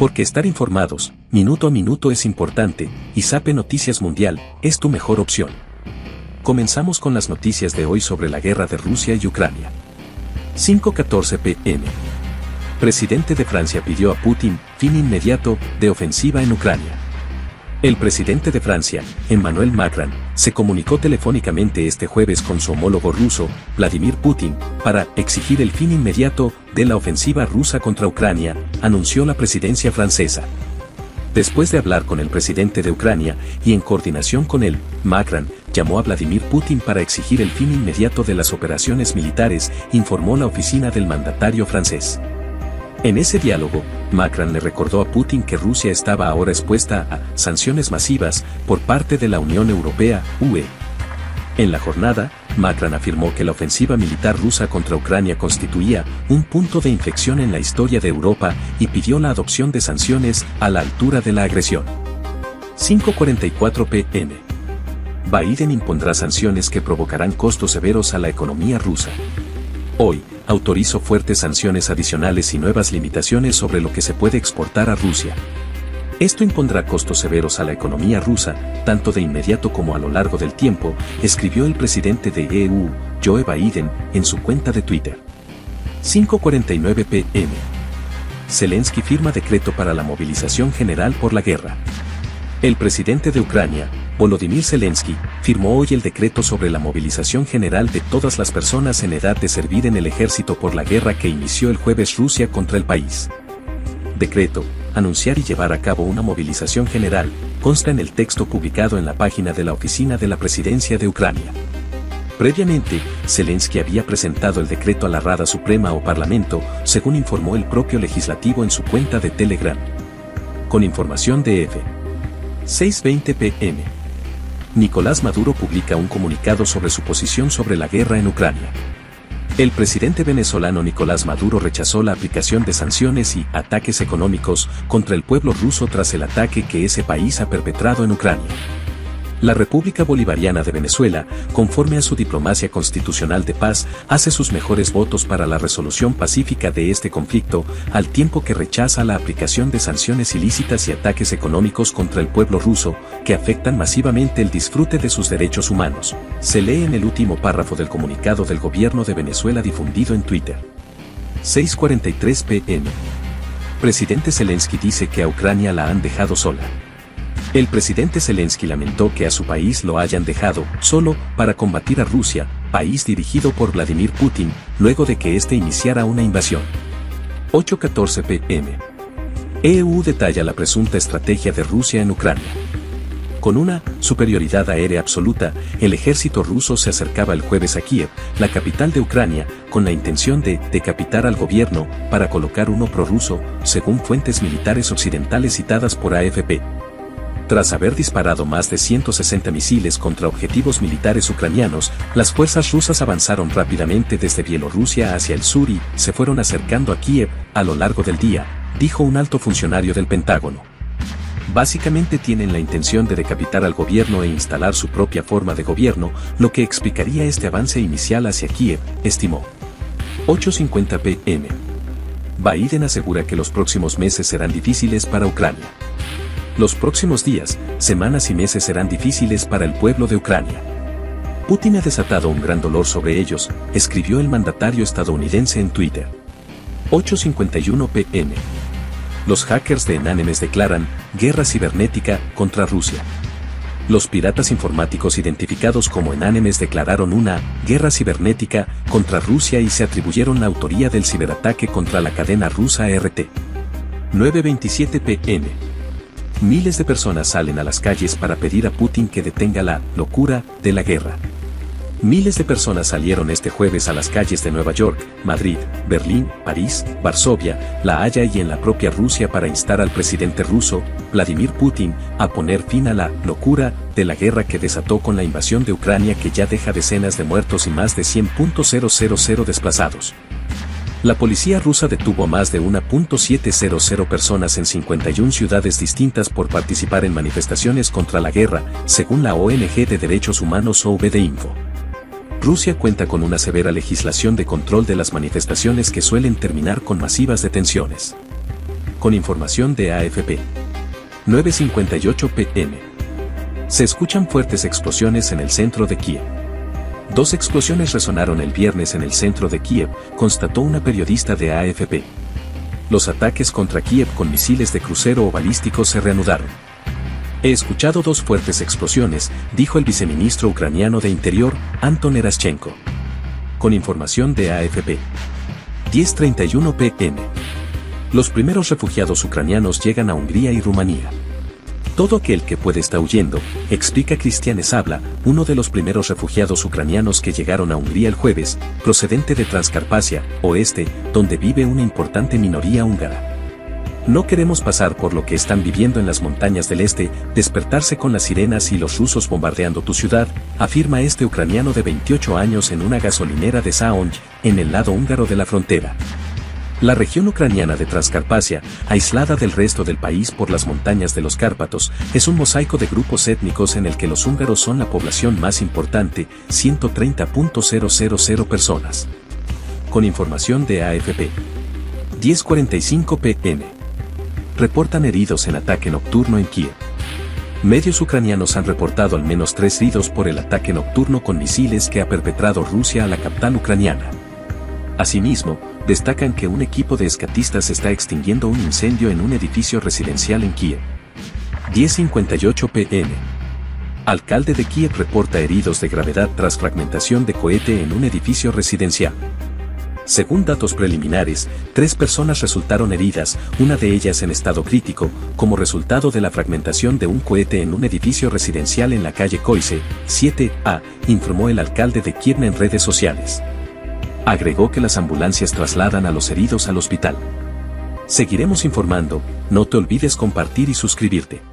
Porque estar informados, minuto a minuto es importante, y Sape Noticias Mundial es tu mejor opción. Comenzamos con las noticias de hoy sobre la guerra de Rusia y Ucrania. 5.14 pm. Presidente de Francia pidió a Putin fin inmediato de ofensiva en Ucrania. El presidente de Francia, Emmanuel Macron, se comunicó telefónicamente este jueves con su homólogo ruso, Vladimir Putin, para exigir el fin inmediato de la ofensiva rusa contra Ucrania, anunció la presidencia francesa. Después de hablar con el presidente de Ucrania y en coordinación con él, Macron llamó a Vladimir Putin para exigir el fin inmediato de las operaciones militares, informó la oficina del mandatario francés. En ese diálogo, Macron le recordó a Putin que Rusia estaba ahora expuesta a sanciones masivas por parte de la Unión Europea, UE. En la jornada, Macron afirmó que la ofensiva militar rusa contra Ucrania constituía un punto de inflexión en la historia de Europa y pidió la adopción de sanciones a la altura de la agresión. 544 pm. Biden impondrá sanciones que provocarán costos severos a la economía rusa. Hoy, autorizó fuertes sanciones adicionales y nuevas limitaciones sobre lo que se puede exportar a Rusia. Esto impondrá costos severos a la economía rusa, tanto de inmediato como a lo largo del tiempo, escribió el presidente de EU, Joe Biden, en su cuenta de Twitter. 5.49 pm. Zelensky firma decreto para la movilización general por la guerra. El presidente de Ucrania, Volodymyr Zelensky, firmó hoy el decreto sobre la movilización general de todas las personas en edad de servir en el ejército por la guerra que inició el jueves Rusia contra el país. Decreto, anunciar y llevar a cabo una movilización general, consta en el texto publicado en la página de la oficina de la presidencia de Ucrania. Previamente, Zelensky había presentado el decreto a la Rada Suprema o Parlamento, según informó el propio legislativo en su cuenta de Telegram. Con información de F. 6.20 pm. Nicolás Maduro publica un comunicado sobre su posición sobre la guerra en Ucrania. El presidente venezolano Nicolás Maduro rechazó la aplicación de sanciones y ataques económicos contra el pueblo ruso tras el ataque que ese país ha perpetrado en Ucrania. La República Bolivariana de Venezuela, conforme a su diplomacia constitucional de paz, hace sus mejores votos para la resolución pacífica de este conflicto, al tiempo que rechaza la aplicación de sanciones ilícitas y ataques económicos contra el pueblo ruso, que afectan masivamente el disfrute de sus derechos humanos. Se lee en el último párrafo del comunicado del gobierno de Venezuela difundido en Twitter. 6:43 pm. Presidente Zelensky dice que a Ucrania la han dejado sola. El presidente Zelensky lamentó que a su país lo hayan dejado solo para combatir a Rusia, país dirigido por Vladimir Putin, luego de que éste iniciara una invasión. 8.14 pm. EU detalla la presunta estrategia de Rusia en Ucrania. Con una superioridad aérea absoluta, el ejército ruso se acercaba el jueves a Kiev, la capital de Ucrania, con la intención de decapitar al gobierno para colocar uno prorruso, según fuentes militares occidentales citadas por AFP. Tras haber disparado más de 160 misiles contra objetivos militares ucranianos, las fuerzas rusas avanzaron rápidamente desde Bielorrusia hacia el sur y se fueron acercando a Kiev a lo largo del día, dijo un alto funcionario del Pentágono. Básicamente tienen la intención de decapitar al gobierno e instalar su propia forma de gobierno, lo que explicaría este avance inicial hacia Kiev, estimó. 8.50 pm. Biden asegura que los próximos meses serán difíciles para Ucrania. Los próximos días, semanas y meses serán difíciles para el pueblo de Ucrania. Putin ha desatado un gran dolor sobre ellos, escribió el mandatario estadounidense en Twitter. 8.51 pm. Los hackers de Enanemes declaran guerra cibernética contra Rusia. Los piratas informáticos identificados como Enanemes declararon una guerra cibernética contra Rusia y se atribuyeron la autoría del ciberataque contra la cadena rusa RT. 9.27 pm miles de personas salen a las calles para pedir a Putin que detenga la locura de la guerra. Miles de personas salieron este jueves a las calles de Nueva York, Madrid, Berlín, París, Varsovia, La Haya y en la propia Rusia para instar al presidente ruso, Vladimir Putin, a poner fin a la locura de la guerra que desató con la invasión de Ucrania que ya deja decenas de muertos y más de 100.000 desplazados. La policía rusa detuvo a más de 1.700 personas en 51 ciudades distintas por participar en manifestaciones contra la guerra, según la ONG de Derechos Humanos OVD Info. Rusia cuenta con una severa legislación de control de las manifestaciones que suelen terminar con masivas detenciones. con información de AFP. 9.58 pm. Se escuchan fuertes explosiones en el centro de Kiev. Dos explosiones resonaron el viernes en el centro de Kiev, constató una periodista de AFP. Los ataques contra Kiev con misiles de crucero o balísticos se reanudaron. He escuchado dos fuertes explosiones, dijo el viceministro ucraniano de Interior, Anton Eraschenko. Con información de AFP. 10.31 pm. Los primeros refugiados ucranianos llegan a Hungría y Rumanía. Todo aquel que puede está huyendo, explica Cristian Sabla, uno de los primeros refugiados ucranianos que llegaron a Hungría el jueves, procedente de Transcarpacia, oeste, donde vive una importante minoría húngara. No queremos pasar por lo que están viviendo en las montañas del este, despertarse con las sirenas y los rusos bombardeando tu ciudad, afirma este ucraniano de 28 años en una gasolinera de Saonj, en el lado húngaro de la frontera. La región ucraniana de Transcarpacia, aislada del resto del país por las montañas de los Cárpatos, es un mosaico de grupos étnicos en el que los húngaros son la población más importante, 130.000 personas. Con información de AFP. 10.45 pm reportan heridos en ataque nocturno en Kiev. Medios ucranianos han reportado al menos tres heridos por el ataque nocturno con misiles que ha perpetrado Rusia a la capital ucraniana. Asimismo, destacan que un equipo de escatistas está extinguiendo un incendio en un edificio residencial en Kiev. 10.58 pm. Alcalde de Kiev reporta heridos de gravedad tras fragmentación de cohete en un edificio residencial. Según datos preliminares, tres personas resultaron heridas, una de ellas en estado crítico, como resultado de la fragmentación de un cohete en un edificio residencial en la calle Coise, 7A, informó el alcalde de Kiev en redes sociales. Agregó que las ambulancias trasladan a los heridos al hospital. Seguiremos informando, no te olvides compartir y suscribirte.